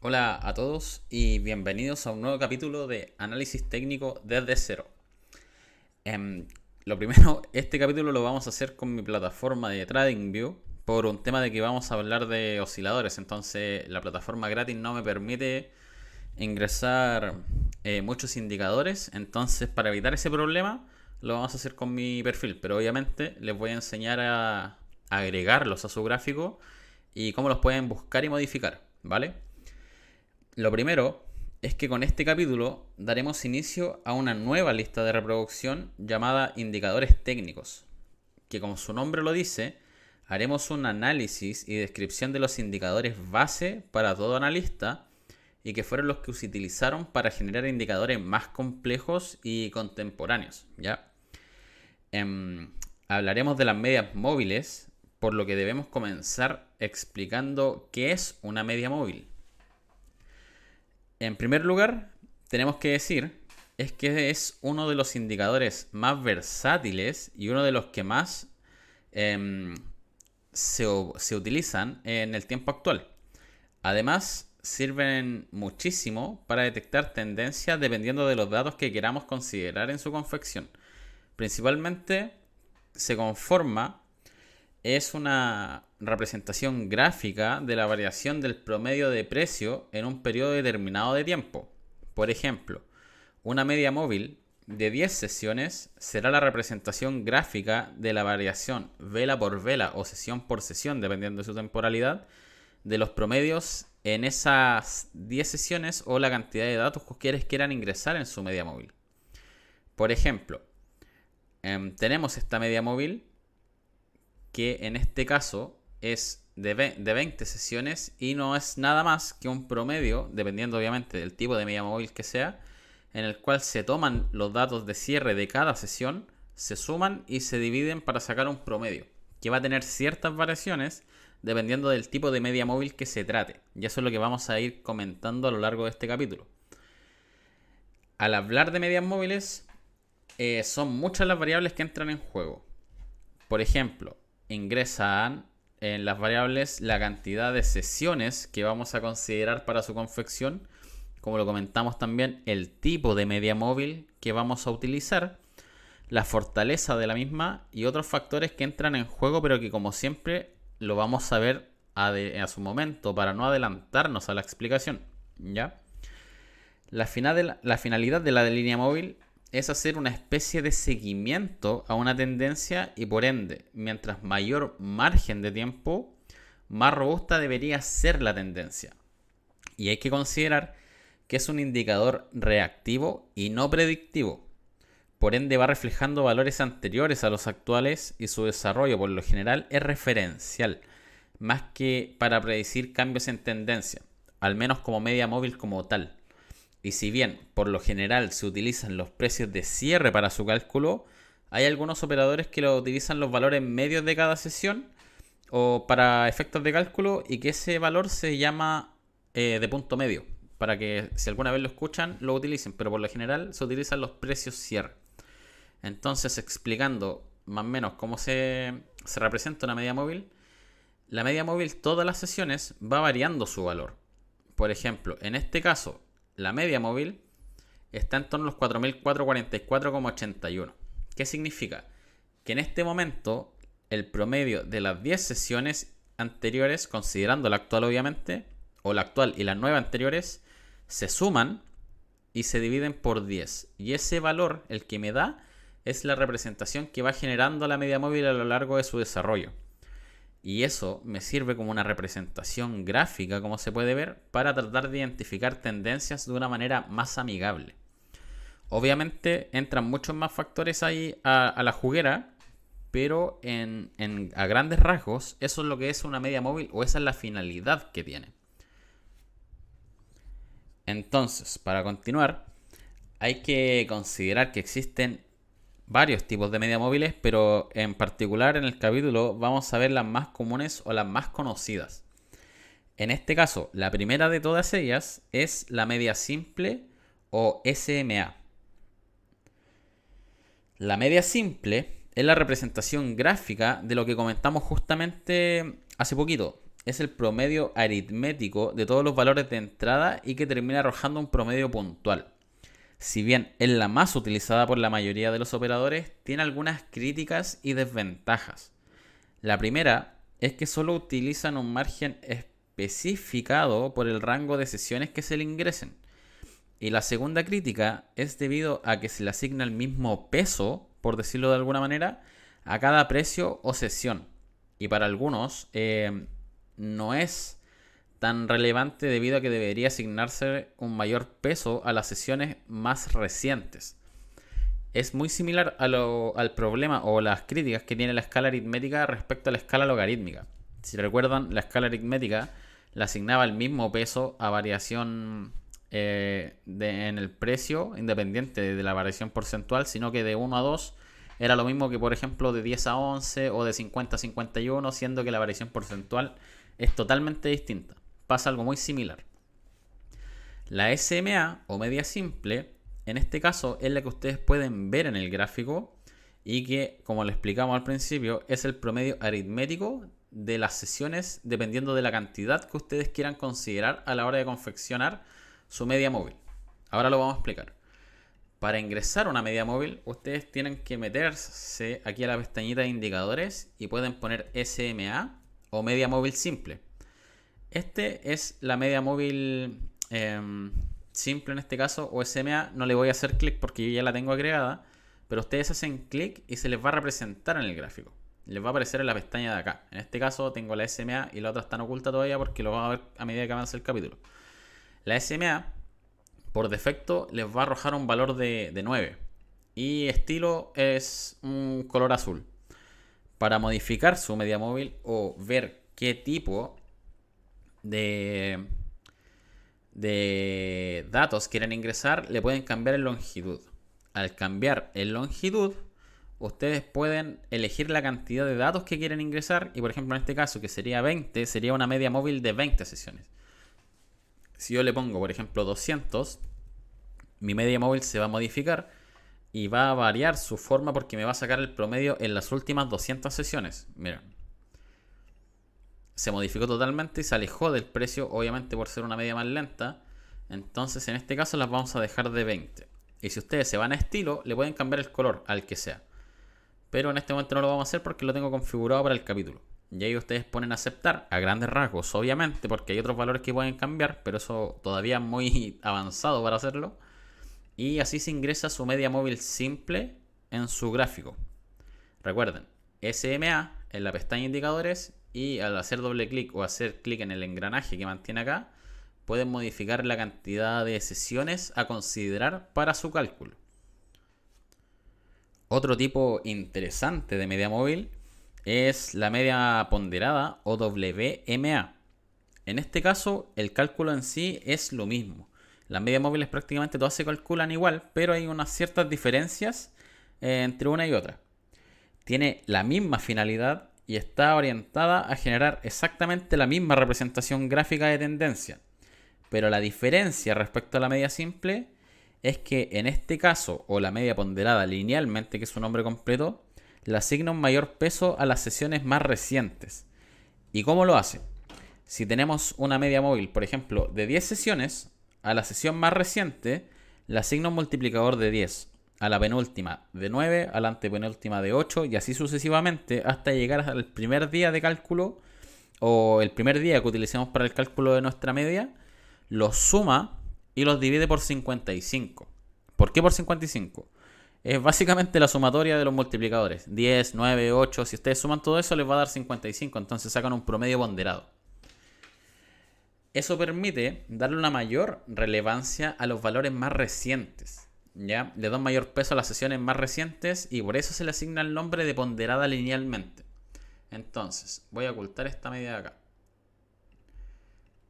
Hola a todos y bienvenidos a un nuevo capítulo de Análisis Técnico desde cero. Em, lo primero, este capítulo lo vamos a hacer con mi plataforma de TradingView por un tema de que vamos a hablar de osciladores. Entonces la plataforma gratis no me permite ingresar eh, muchos indicadores. Entonces para evitar ese problema lo vamos a hacer con mi perfil. Pero obviamente les voy a enseñar a agregarlos a su gráfico y cómo los pueden buscar y modificar. ¿Vale? Lo primero es que con este capítulo daremos inicio a una nueva lista de reproducción llamada indicadores técnicos, que como su nombre lo dice, haremos un análisis y descripción de los indicadores base para todo analista y que fueron los que se utilizaron para generar indicadores más complejos y contemporáneos. ¿ya? Em, hablaremos de las medias móviles, por lo que debemos comenzar explicando qué es una media móvil. En primer lugar, tenemos que decir es que es uno de los indicadores más versátiles y uno de los que más em, se, se, utilizan en el tiempo actual. Además, sirven muchísimo para detectar tendencias dependiendo de los datos que queramos considerar en su confección. Principalmente se conforma es una representación gráfica de la variación del promedio de precio en un periodo determinado de tiempo. Por ejemplo, una media móvil de 10 sesiones será la representación gráfica de la variación vela por vela o sesión por sesión, dependiendo de su temporalidad, de los promedios en esas 10 sesiones o la cantidad de datos que ustedes quieran ingresar en su media móvil. Por ejemplo, em, tenemos esta media móvil que en este caso es de, 20 sesiones y no es nada más que un promedio, dependiendo obviamente del tipo de media móvil que sea, en el cual se toman los datos de cierre de cada sesión, se suman y se dividen para sacar un promedio, que va a tener ciertas variaciones dependiendo del tipo de media móvil que se trate. Y eso es lo que vamos a ir comentando a lo largo de este capítulo. Al hablar de medias móviles, eh, son muchas las variables que entran en juego. Por ejemplo, ingresan en las variables la cantidad de sesiones que vamos a considerar para su confección, como lo comentamos también, el tipo de media móvil que vamos a utilizar, la fortaleza de la misma y otros factores que entran en juego, pero que como siempre lo vamos a ver a, su momento para no adelantarnos a la explicación. ¿Ya? La, final la finalidad de la línea móvil es hacer una especie de seguimiento a una tendencia y por ende, mientras mayor margen de tiempo, más robusta debería ser la tendencia. Y hay que considerar que es un indicador reactivo y no predictivo. Por ende va reflejando valores anteriores a los actuales y su desarrollo por lo general es referencial, más que para predecir cambios en tendencia, al menos como media móvil como tal. Y si bien por lo general se utilizan los precios de cierre para su cálculo, hay algunos operadores que lo utilizan los valores medios de cada sesión o para efectos de cálculo y que ese valor se llama eh, de punto medio para que si alguna vez lo escuchan lo utilicen, pero por lo general se utilizan los precios cierre. Entonces explicando más o menos cómo se, se representa una media móvil, la media móvil todas las sesiones va variando su valor. Por ejemplo, en este caso, la media móvil está en torno a los 4.444,81. ¿Qué significa? Que en este momento el promedio de las 10 sesiones anteriores, considerando la actual obviamente, o la actual y las 9 anteriores, se suman y se dividen por 10. Y ese valor, el que me da, es la representación que va generando la media móvil a lo largo de su desarrollo. Y eso me sirve como una representación gráfica, como se puede ver, para tratar de identificar tendencias de una manera más amigable. Obviamente entran muchos más factores ahí a, la juguera, pero en, a grandes rasgos eso es lo que es una media móvil o esa es la finalidad que tiene. Entonces, para continuar, hay que considerar que existen varios tipos de media móviles, pero en particular en el capítulo vamos a ver las más comunes o las más conocidas. En este caso, la primera de todas ellas es la media simple o SMA. La media simple es la representación gráfica de lo que comentamos justamente hace poquito, es el promedio aritmético de todos los valores de entrada y que termina arrojando un promedio puntual. Si bien es la más utilizada por la mayoría de los operadores, tiene algunas críticas y desventajas. La primera es que solo utilizan un margen especificado por el rango de sesiones que se le ingresen. Y la segunda crítica es debido a que se le asigna el mismo peso, por decirlo de alguna manera, a cada precio o sesión. Y para algunos eh, no es tan relevante debido a que debería asignarse un mayor peso a las sesiones más recientes. Es muy similar al problema o las críticas que tiene la escala aritmética respecto a la escala logarítmica. Si recuerdan, la escala aritmética le asignaba el mismo peso a variación eh, en el precio, independiente de la variación porcentual, sino que de 1 a 2 era lo mismo que, por ejemplo, de 10 a 11 o de 50 a 51, siendo que la variación porcentual es totalmente distinta. Pasa algo muy similar. La SMA o media simple, en este caso, es la que ustedes pueden ver en el gráfico y que, como lo explicamos al principio, es el promedio aritmético de las sesiones dependiendo de la cantidad que ustedes quieran considerar a la hora de confeccionar su media móvil. Ahora lo vamos a explicar. Para ingresar una media móvil, ustedes tienen que meterse aquí a la pestañita de indicadores y pueden poner SMA o media móvil simple. Este es la media móvil em, simple en este caso, o SMA. No le voy a hacer clic porque yo ya la tengo agregada, pero ustedes hacen clic y se les va a representar en el gráfico. Les va a aparecer en la pestaña de acá. En este caso tengo la SMA y la otra está oculta todavía porque lo vamos a ver a medida que avance el capítulo. La SMA, por defecto, les va a arrojar un valor de, 9. Y estilo es un color azul. Para modificar su media móvil o ver qué tipo de, datos quieren ingresar, le pueden cambiar el longitud. Al cambiar el longitud, ustedes pueden elegir la cantidad de datos que quieren ingresar y por ejemplo en este caso que sería 20, sería una media móvil de 20 sesiones. Si yo le pongo, por ejemplo, 200, mi media móvil se va a modificar y va a variar su forma porque me va a sacar el promedio en las últimas 200 sesiones. Miren. Se modificó totalmente y se alejó del precio, obviamente por ser una media más lenta. Entonces en este caso las vamos a dejar de 20. Y si ustedes se van a estilo, le pueden cambiar el color al que sea. Pero en este momento no lo vamos a hacer porque lo tengo configurado para el capítulo. Y ahí ustedes ponen aceptar a grandes rasgos, obviamente, porque hay otros valores que pueden cambiar, pero eso todavía es muy avanzado para hacerlo. Y así se ingresa su media móvil simple en su gráfico. Recuerden, SMA en la pestaña indicadores y al hacer doble clic o hacer clic en el engranaje que mantiene acá, pueden modificar la cantidad de sesiones a considerar para su cálculo. Otro tipo interesante de media móvil es la media ponderada o WMA. En este caso, el cálculo en sí es lo mismo. Las medias móviles prácticamente todas se calculan igual, pero hay unas ciertas diferencias eh, entre una y otra. Tiene la misma finalidad y está orientada a generar exactamente la misma representación gráfica de tendencia. Pero la diferencia respecto a la media simple es que en este caso, o la media ponderada linealmente, que es su nombre completo, le asigna un mayor peso a las sesiones más recientes. ¿Y cómo lo hace? Si tenemos una media móvil, por ejemplo, de 10 sesiones, a la sesión más reciente le asigna un multiplicador de 10, a la penúltima de 9, a la antepenúltima de 8 y así sucesivamente hasta llegar al primer día de cálculo o el primer día que utilicemos para el cálculo de nuestra media, los suma y los divide por 55. ¿Por qué por 55? Es básicamente la sumatoria de los multiplicadores. 10, 9, 8. Si ustedes suman todo eso, les va a dar 55. Entonces sacan un promedio ponderado. Eso permite darle una mayor relevancia a los valores más recientes. ¿Ya? Le da mayor peso a las sesiones más recientes y por eso se le asigna el nombre de ponderada linealmente. Entonces, voy a ocultar esta medida de acá.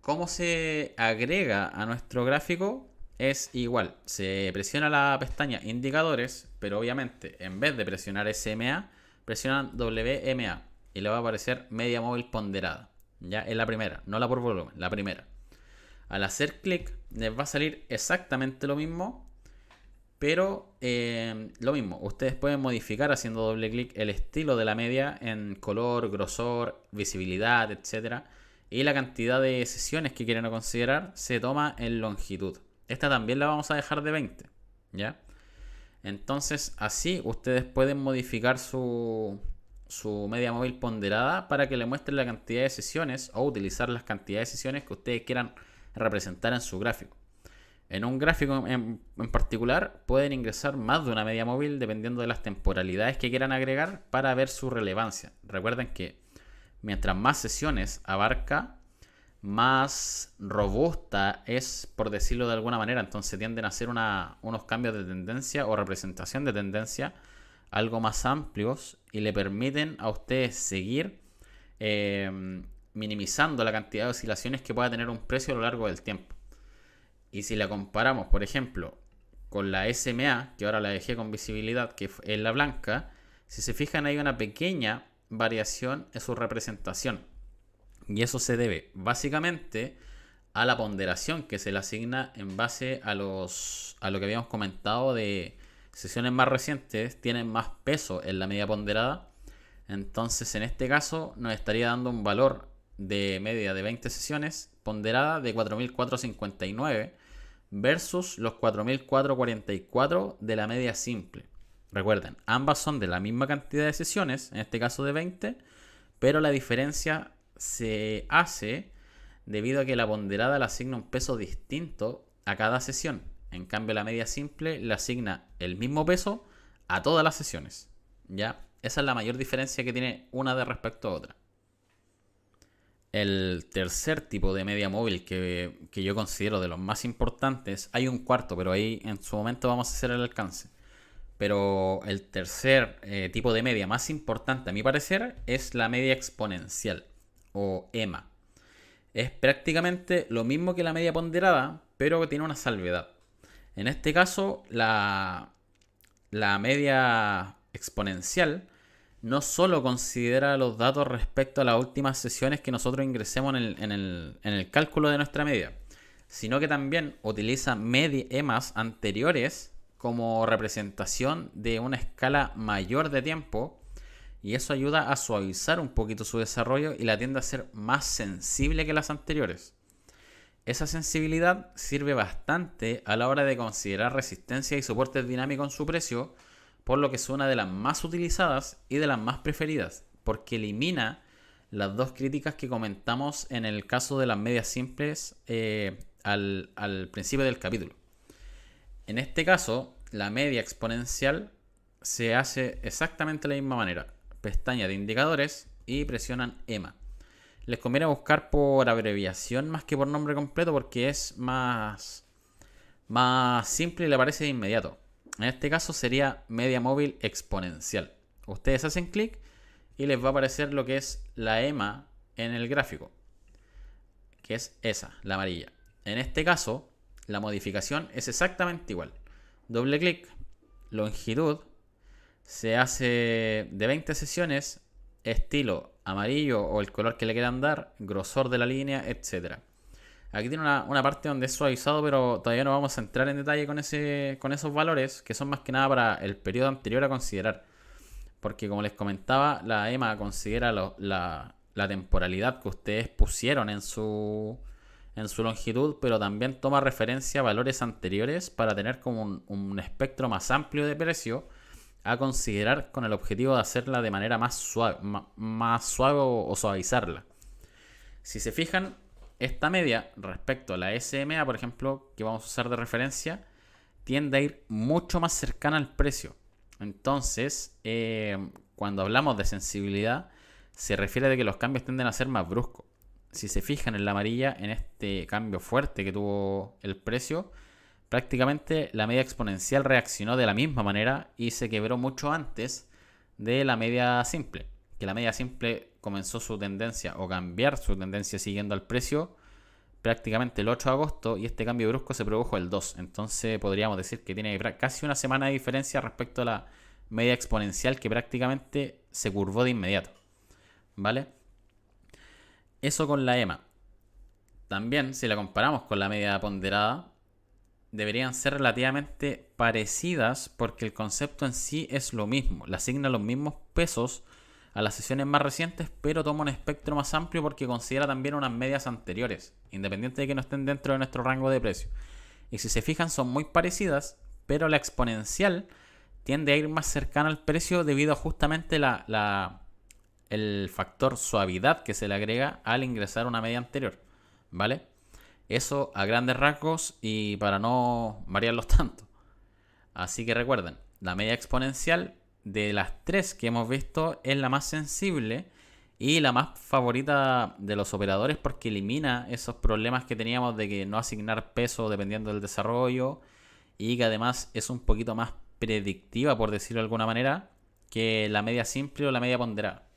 ¿Cómo se agrega a nuestro gráfico? es igual. Se presiona la pestaña indicadores, pero obviamente en vez de presionar SMA, presionan WMA y le va a aparecer media móvil ponderada. Ya es la primera, no la por volumen, la primera. Al hacer clic les va a salir exactamente lo mismo, pero eh, lo mismo. Ustedes pueden modificar haciendo doble clic el estilo de la media en color, grosor, visibilidad, etcétera Y la cantidad de sesiones que quieren considerar se toma en longitud. Esta también la vamos a dejar de 20. ¿Ya? Entonces, así ustedes pueden modificar su, su media móvil ponderada para que le muestre la cantidad de sesiones o utilizar las cantidades de sesiones que ustedes quieran representar en su gráfico. En un gráfico en, particular pueden ingresar más de una media móvil dependiendo de las temporalidades que quieran agregar para ver su relevancia. Recuerden que mientras más sesiones abarca, más robusta es, por decirlo de alguna manera. Entonces tienden a hacer unos cambios de tendencia o representación de tendencia algo más amplios y le permiten a ustedes seguir eh, minimizando la cantidad de oscilaciones que pueda tener un precio a lo largo del tiempo. Y si la comparamos, por ejemplo, con la SMA, que ahora la dejé con visibilidad, que es la blanca, si se fijan hay una pequeña variación en su representación. Y eso se debe básicamente a la ponderación que se le asigna en base a, los, a lo que habíamos comentado de sesiones más recientes tienen más peso en la media ponderada. Entonces en este caso nos estaría dando un valor de media de 20 sesiones ponderada de 4.459 versus los 4.444 de la media simple. Recuerden, ambas son de la misma cantidad de sesiones, en este caso de 20, pero la diferencia se hace debido a que la ponderada le asigna un peso distinto a cada sesión. En cambio, la media simple le asigna el mismo peso a todas las sesiones. ¿Ya? Esa es la mayor diferencia que tiene una de respecto a otra. El tercer tipo de media móvil que, yo considero de los más importantes, hay un cuarto, pero ahí en su momento vamos a hacer el alcance. Pero el tercer eh, tipo de media más importante, a mi parecer, es la media exponencial o EMA. Es prácticamente lo mismo que la media ponderada, pero que tiene una salvedad. En este caso, la, la media exponencial no solo considera los datos respecto a las últimas sesiones que nosotros ingresemos en el, cálculo de nuestra media, sino que también utiliza media EMAs anteriores como representación de una escala mayor de tiempo y eso ayuda a suavizar un poquito su desarrollo y la tiende a ser más sensible que las anteriores. Esa sensibilidad sirve bastante a la hora de considerar resistencia y soporte dinámico en su precio, por lo que es una de las más utilizadas y de las más preferidas, porque elimina las dos críticas que comentamos en el caso de las medias simples eh, al, principio del capítulo. En este caso, la media exponencial se hace exactamente de la misma manera. Pestaña de indicadores y presionan EMA les conviene buscar por abreviación más que por nombre completo porque es más, más simple y le aparece de inmediato. En este caso sería media móvil exponencial. Ustedes hacen clic y les va a aparecer lo que es la EMA en el gráfico, que es esa, la amarilla. En este caso, la modificación es exactamente igual. Doble clic, longitud, se hace de 20 sesiones, estilo amarillo o el color que le quieran dar, grosor de la línea, etcétera. Aquí tiene una, parte donde es suavizado, pero todavía no vamos a entrar en detalle con, ese, con esos valores, que son más que nada para el periodo anterior a considerar. Porque como les comentaba, la EMA considera la, temporalidad que ustedes pusieron en su, en su longitud, pero también toma referencia a valores anteriores para tener como un espectro más amplio de precio a considerar con el objetivo de hacerla de manera más suave, más suave o suavizarla. Si se fijan, esta media respecto a la SMA, por ejemplo, que vamos a usar de referencia, tiende a ir mucho más cercana al precio. Entonces, eh, cuando hablamos de sensibilidad, se refiere a que los cambios tienden a ser más bruscos. Si se fijan en la amarilla, en este cambio fuerte que tuvo el precio, prácticamente la media exponencial reaccionó de la misma manera y se quebró mucho antes de la media simple. Que la media simple comenzó su tendencia o cambiar su tendencia siguiendo al precio prácticamente el 8 de agosto y este cambio brusco se produjo el 2. Entonces podríamos decir que tiene casi una semana de diferencia respecto a la media exponencial que prácticamente se curvó de inmediato. ¿Vale? Eso con la EMA. También, si la comparamos con la media ponderada, deberían ser relativamente parecidas porque el concepto en sí es lo mismo, le asigna los mismos pesos a las sesiones más recientes, pero toma un espectro más amplio porque considera también unas medias anteriores, independiente de que no estén dentro de nuestro rango de precio. Y si se fijan, son muy parecidas, pero la exponencial tiende a ir más cercana al precio debido a justamente la, el factor suavidad que se le agrega al ingresar una media anterior. ¿Vale? Eso a grandes rasgos y para no variarlos tanto. Así que recuerden, la media exponencial de las tres que hemos visto es la más sensible y la más favorita de los operadores porque elimina esos problemas que teníamos de que no asignar peso dependiendo del desarrollo y que además es un poquito más predictiva, por decirlo de alguna manera, que la media simple o la media ponderada.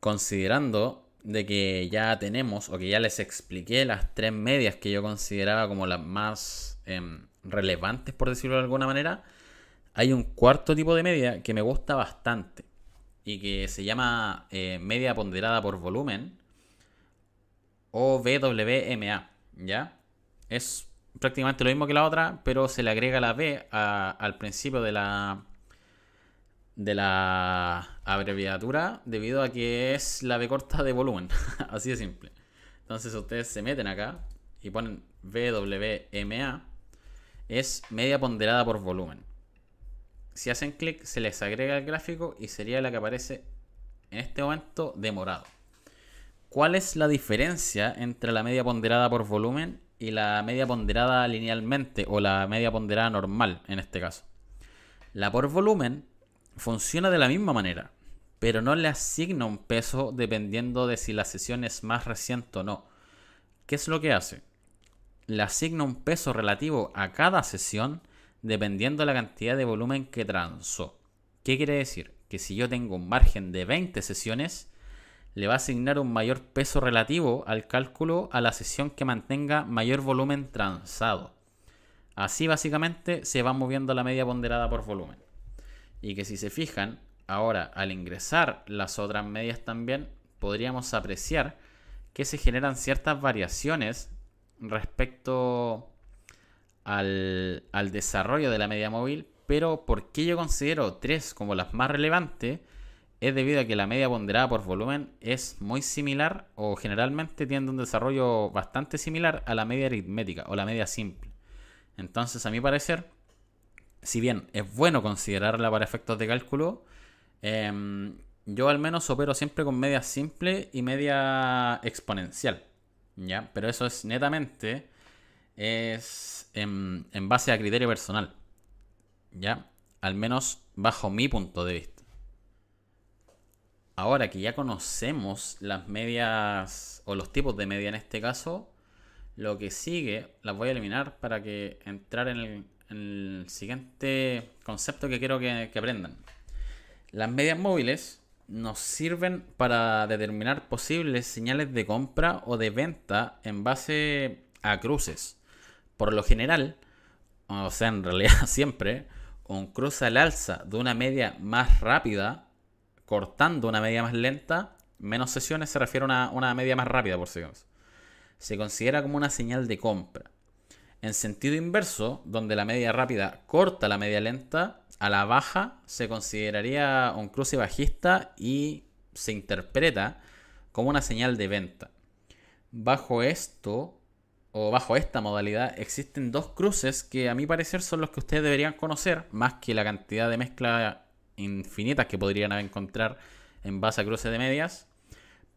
Considerando de que ya tenemos o que ya les expliqué las tres medias que yo consideraba como las más em, relevantes, por decirlo de alguna manera, hay un cuarto tipo de media que me gusta bastante y que se llama eh, media ponderada por volumen o BWMA, ¿ya? Es prácticamente lo mismo que la otra, pero se le agrega la B al principio de la de la abreviatura debido a que es la B corta de volumen, así de simple. Entonces ustedes se meten acá y ponen BWMA, es media ponderada por volumen. Si hacen clic se les agrega el gráfico y sería la que aparece en este momento de morado. ¿Cuál es la diferencia entre la media ponderada por volumen y la media ponderada linealmente o la media ponderada normal en este caso? La por volumen funciona de la misma manera, pero no le asigna un peso dependiendo de si la sesión es más reciente o no. ¿Qué es lo que hace? Le asigna un peso relativo a cada sesión dependiendo de la cantidad de volumen que transó. ¿Qué quiere decir? Que si yo tengo un margen de 20 sesiones, le va a asignar un mayor peso relativo al cálculo a la sesión que mantenga mayor volumen transado. Así básicamente se va moviendo la media ponderada por volumen. Y que si se fijan, ahora al ingresar las otras medias también, podríamos apreciar que se generan ciertas variaciones respecto al, desarrollo de la media móvil, pero ¿por qué yo considero tres como las más relevantes? Es debido a que la media ponderada por volumen es muy similar o generalmente tiene un desarrollo bastante similar a la media aritmética o la media simple. Entonces, a mi parecer, si bien es bueno considerarla para efectos de cálculo, em, yo al menos opero siempre con media simple y media exponencial. ¿ya? Pero eso es netamente es en, base a criterio personal. ¿Ya? Al menos bajo mi punto de vista. Ahora que ya conocemos las medias o los tipos de media en este caso, lo que sigue las voy a eliminar para que entrar en el, siguiente concepto que quiero que, que aprendan. Las medias móviles nos sirven para determinar posibles señales de compra o de venta en base a cruces. Por lo general, o sea, en realidad siempre, un cruce al alza de una media más rápida, cortando una media más lenta, menos sesiones se refiere a una, media más rápida, por si acaso. Se considera como una señal de compra. En sentido inverso, donde la media rápida corta la media lenta, a la baja se consideraría un cruce bajista y se interpreta como una señal de venta. Bajo esto, o bajo esta modalidad, existen dos cruces que a mi parecer son los que ustedes deberían conocer, más que la cantidad de mezclas infinitas que podrían encontrar en base a cruces de medias.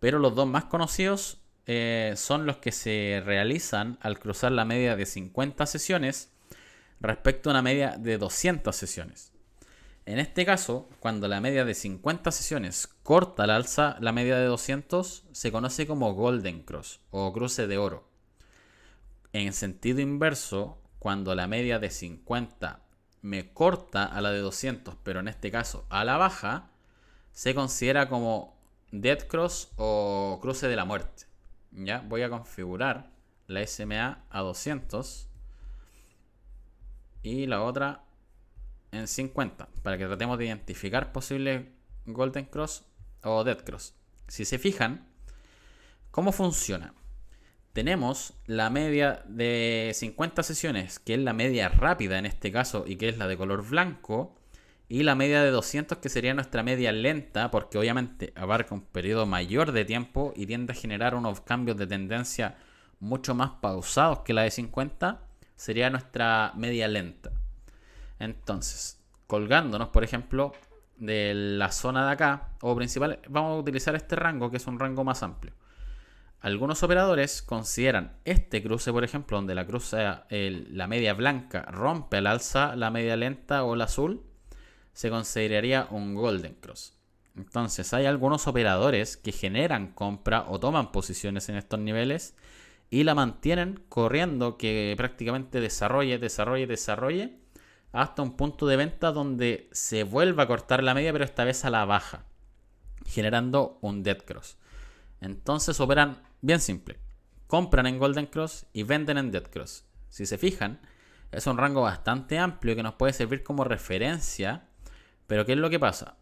Pero los dos más conocidos eh, son los que se realizan al cruzar la media de 50 sesiones respecto a una media de 200 sesiones. En este caso, cuando la media de 50 sesiones corta al alza la media de 200, se conoce como Golden Cross o cruce de oro. En sentido inverso, cuando la media de 50 me corta a la de 200, pero en este caso a la baja, se considera como Dead Cross o cruce de la muerte. Ya voy a configurar la SMA a 200 y la otra en 50 para que tratemos de identificar posibles Golden Cross o Dead Cross. Si se fijan, ¿cómo funciona? Tenemos la media de 50 sesiones, que es la media rápida en este caso y que es la de color blanco, y la media de 200 que sería nuestra media lenta porque obviamente abarca un periodo mayor de tiempo y tiende a generar unos cambios de tendencia mucho más pausados que la de 50 sería nuestra media lenta. Entonces, colgándonos por ejemplo de la zona de acá o principal, vamos a utilizar este rango que es un rango más amplio. Algunos operadores consideran este cruce, por ejemplo, donde la cruce, la media blanca rompe al alza la media lenta o la azul, se consideraría un golden cross. Entonces hay algunos operadores que generan compra o toman posiciones en estos niveles y la mantienen corriendo que prácticamente desarrolle, desarrolle, desarrolle hasta un punto de venta donde se vuelva a cortar la media pero esta vez a la baja, generando un dead cross. Entonces operan bien simple. Compran en Golden Cross y venden en Dead Cross. Si se fijan, es un rango bastante amplio que nos puede servir como referencia pero ¿qué es lo que pasa?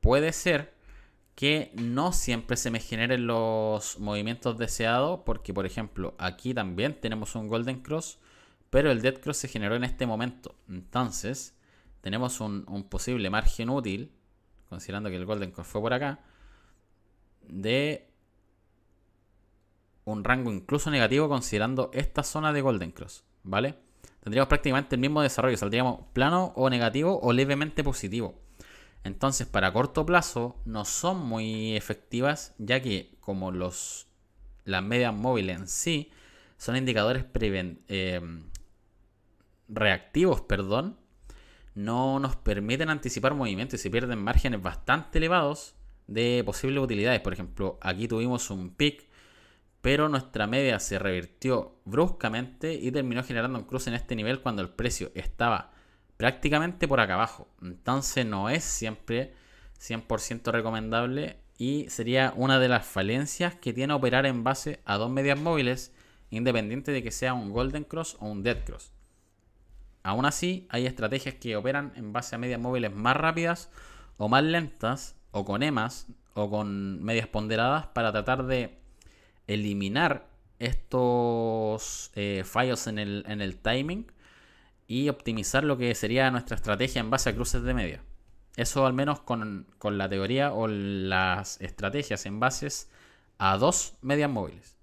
Puede ser que no siempre se me generen los movimientos deseados, porque por ejemplo aquí también tenemos un Golden Cross, pero el Dead Cross se generó en este momento. Entonces, tenemos un, un posible margen útil, considerando que el Golden Cross fue por acá, de un rango incluso negativo considerando esta zona de Golden Cross, ¿vale? Tendríamos prácticamente el mismo desarrollo, saldríamos plano o negativo o levemente positivo. Entonces, para corto plazo no son muy efectivas, ya que como los las medias móviles en sí son indicadores eh, reactivos, perdón, no nos permiten anticipar movimientos y se pierden márgenes bastante elevados de posibles utilidades. Por ejemplo, aquí tuvimos un pic, pero nuestra media se revirtió bruscamente y terminó generando un cruce en este nivel cuando el precio estaba prácticamente por acá abajo. Entonces no es siempre 100% recomendable y sería una de las falencias que tiene operar en base a dos medias móviles, independiente de que sea un Golden Cross o un Dead Cross. Aún así, hay estrategias que operan en base a medias móviles más rápidas o más lentas, o con EMAs, o con medias ponderadas, para tratar de eliminar estos eh, fallos en el, en el timing y optimizar lo que sería nuestra estrategia en base a cruces de media. Eso al menos con, la teoría o las estrategias en bases a dos medias móviles.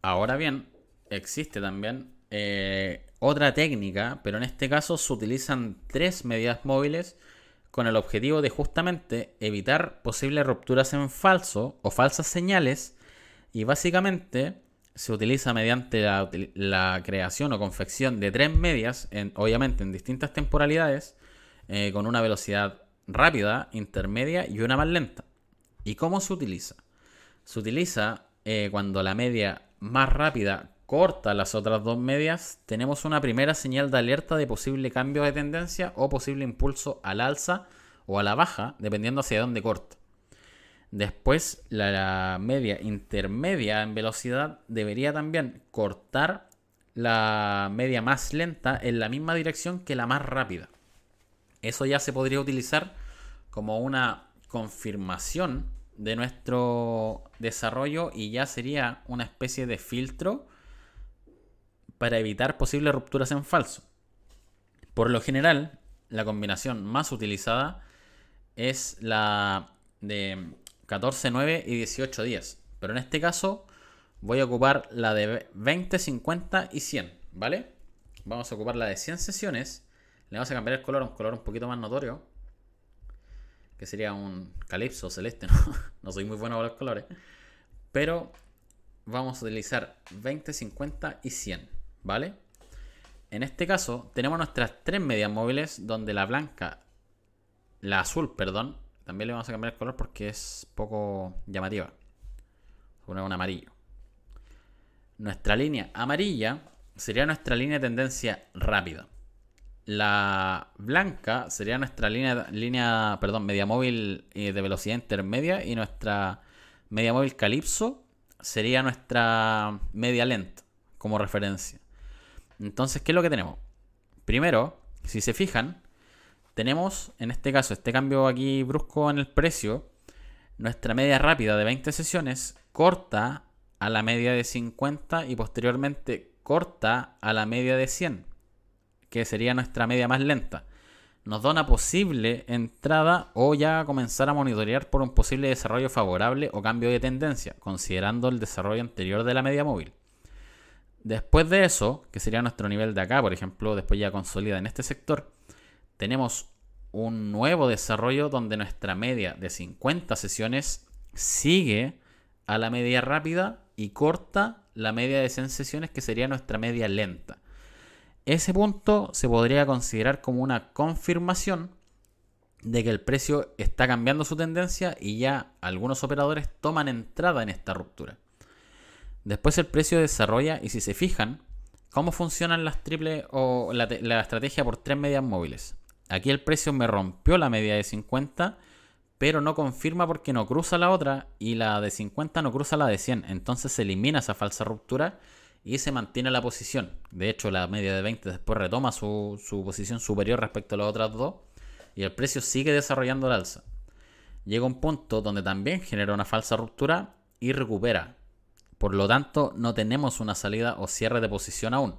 Ahora bien, existe también eh, otra técnica, pero en este caso se utilizan tres medias móviles con el objetivo de justamente evitar posibles rupturas en falso o falsas señales y básicamente se utiliza mediante la, creación o confección de tres medias, obviamente en distintas temporalidades, eh, con una velocidad rápida, intermedia y una más lenta. ¿Y cómo se utiliza? Se utiliza eh, cuando la media más rápida corta las otras dos medias, tenemos una primera señal de alerta de posible cambio de tendencia o posible impulso al alza o a la baja, dependiendo hacia dónde corta. Después, la media intermedia en velocidad debería también cortar la media más lenta en la misma dirección que la más rápida. Eso ya se podría utilizar como una confirmación de nuestro desarrollo y ya sería una especie de filtro para evitar posibles rupturas en falso. Por lo general, la combinación más utilizada es la de 14, 9 y 18 días. Pero en este caso voy a ocupar la de 20, 50 y 100, ¿vale? Vamos a ocupar la de 100 sesiones. Le vamos a cambiar el color a un color un poquito más notorio. Que sería un calipso celeste, ¿no? no soy muy bueno con los colores. Pero vamos a utilizar 20, 50 y 100, ¿vale? En este caso tenemos nuestras tres medias móviles donde la blanca, la azul, perdón, también le vamos a cambiar el color porque es poco llamativa. Poner un amarillo. Nuestra línea amarilla sería nuestra línea de tendencia rápida. La blanca sería nuestra línea, línea perdón, media móvil eh, de velocidad intermedia y nuestra media móvil calipso sería nuestra media lenta como referencia. Entonces, ¿qué es lo que tenemos? Primero, si se fijan, tenemos en este caso este cambio aquí brusco en el precio, nuestra media rápida de 20 sesiones corta a la media de 50 y posteriormente corta a la media de 100, que sería nuestra media más lenta. nos da una posible entrada o ya comenzar a monitorear por un posible desarrollo favorable o cambio de tendencia, considerando el desarrollo anterior de la media móvil. Después de eso, que sería nuestro nivel de acá, por ejemplo, después ya consolida en este sector, tenemos un nuevo desarrollo donde nuestra media de 50 sesiones sigue a la media rápida y corta la media de 100 sesiones que sería nuestra media lenta. Ese punto se podría considerar como una confirmación de que el precio está cambiando su tendencia y ya algunos operadores toman entrada en esta ruptura. Después el precio desarrolla y si se fijan, ¿cómo funcionan las triple o la, la estrategia por tres medias móviles? Aquí el precio me rompió la media de 50, pero no confirma porque no cruza la otra y la de 50 no cruza la de 100. Entonces se elimina esa falsa ruptura y se mantiene la posición. De hecho, la media de 20 después retoma su, posición superior respecto a las otras dos y el precio sigue desarrollando el alza. Llega un punto donde también genera una falsa ruptura y recupera. Por lo tanto, no tenemos una salida o cierre de posición aún.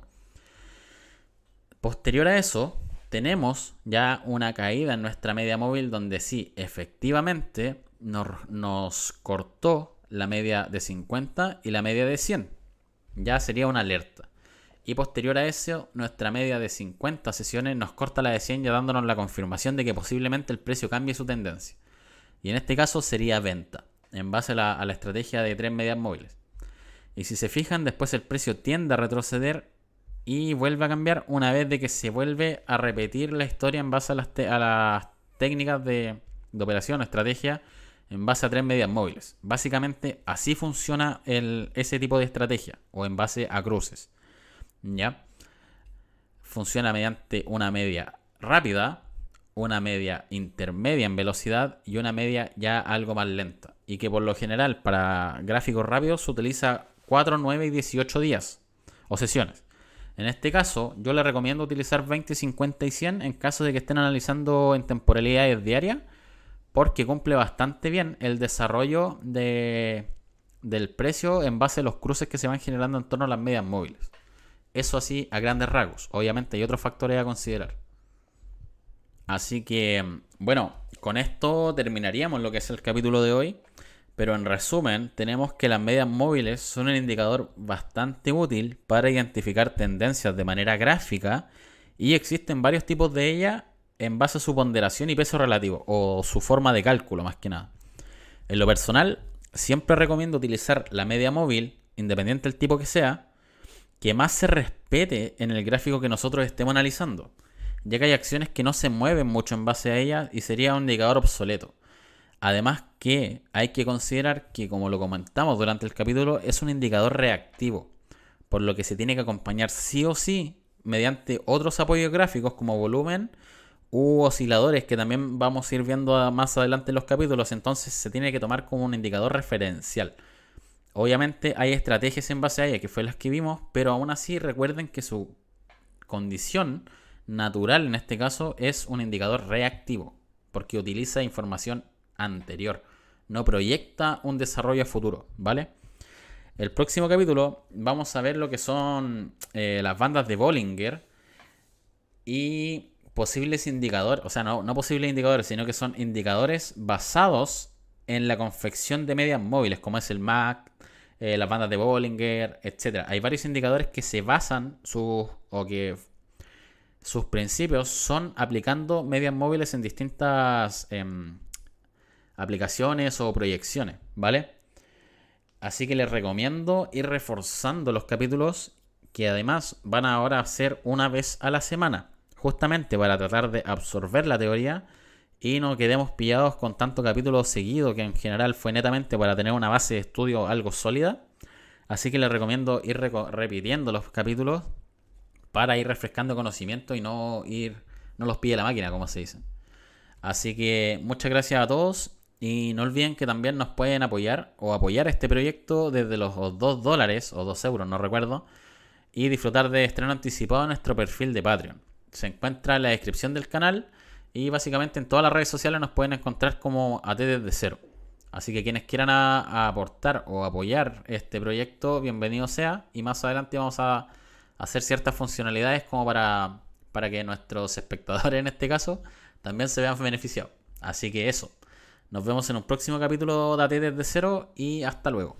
Posterior a eso, tenemos ya una caída en nuestra media móvil donde sí, efectivamente, nos, cortó la media de 50 y la media de 100 ya sería una alerta. Y posterior a eso, nuestra media de 50 sesiones nos corta la de 100 ya dándonos la confirmación de que posiblemente el precio cambie su tendencia. Y en este caso sería venta, en base a la, estrategia de tres medias móviles. Y si se fijan, después el precio tiende a retroceder y vuelve a cambiar una vez de que se vuelve a repetir la historia en base a las, a las técnicas de, operación o estrategia en base a tres medias móviles. Básicamente así funciona ese tipo de estrategia o en base a cruces. ¿Ya? Funciona mediante una media rápida, una media intermedia en velocidad y una media ya algo más lenta. Y que por lo general para gráficos rápidos se utiliza 4, 9 y 18 días o sesiones. En este caso, yo le recomiendo utilizar 20, 50 y 100 en caso de que estén analizando en temporalidades diarias porque cumple bastante bien el desarrollo de, del precio en base a los cruces que se van generando en torno a las medias móviles. Eso así a grandes rasgos. Obviamente hay otros factores a considerar. Así que, bueno, con esto terminaríamos lo que es el capítulo de hoy. Pero en resumen, tenemos que las medias móviles son un indicador bastante útil para identificar tendencias de manera gráfica y existen varios tipos de ellas en base a su ponderación y peso relativo, o su forma de cálculo más que nada. En lo personal, siempre recomiendo utilizar la media móvil, independiente del tipo que sea, que más se respete en el gráfico que nosotros estemos analizando, ya que hay acciones que no se mueven mucho en base a ella y sería un indicador obsoleto. Además que hay que considerar que, como lo comentamos durante el capítulo, es un indicador reactivo, por lo que se tiene que acompañar sí o sí mediante otros apoyos gráficos como volumen u osciladores que también vamos a ir viendo más adelante en los capítulos, entonces se tiene que tomar como un indicador referencial. Obviamente hay estrategias en base a ella, que fue las que vimos, pero aún así recuerden que su condición natural en este caso es un indicador reactivo, porque utiliza información anterior, no proyecta un desarrollo futuro, ¿vale? El próximo capítulo vamos a ver lo que son eh, las bandas de Bollinger y posibles indicadores, o sea, no, no posibles indicadores, sino que son indicadores basados en la confección de medias móviles, como es el MAC, eh, las bandas de Bollinger, etc. Hay varios indicadores que se basan sus, o que sus principios son aplicando medias móviles en distintas em, aplicaciones o proyecciones, ¿vale? Así que les recomiendo ir reforzando los capítulos que además van ahora a ser una vez a la semana justamente para tratar de absorber la teoría y no quedemos pillados con tanto capítulo seguido que en general fue netamente para tener una base de estudio algo sólida. Así que les recomiendo ir repitiendo los capítulos para ir refrescando conocimiento y no ir no los pille la máquina, como se dice. Así que muchas gracias a todos y no olviden que también nos pueden apoyar o apoyar este proyecto desde los 2 dólares o 2 euros, no recuerdo, y disfrutar de estreno anticipado en nuestro perfil de Patreon se encuentra en la descripción del canal y básicamente en todas las redes sociales nos pueden encontrar como AT desde cero. Así que quienes quieran aportar o apoyar este proyecto, bienvenido sea. Y más adelante vamos a hacer ciertas funcionalidades como para para que nuestros espectadores en este caso también se vean beneficiados. Así que eso. Nos vemos en un próximo capítulo de AT desde cero y hasta luego.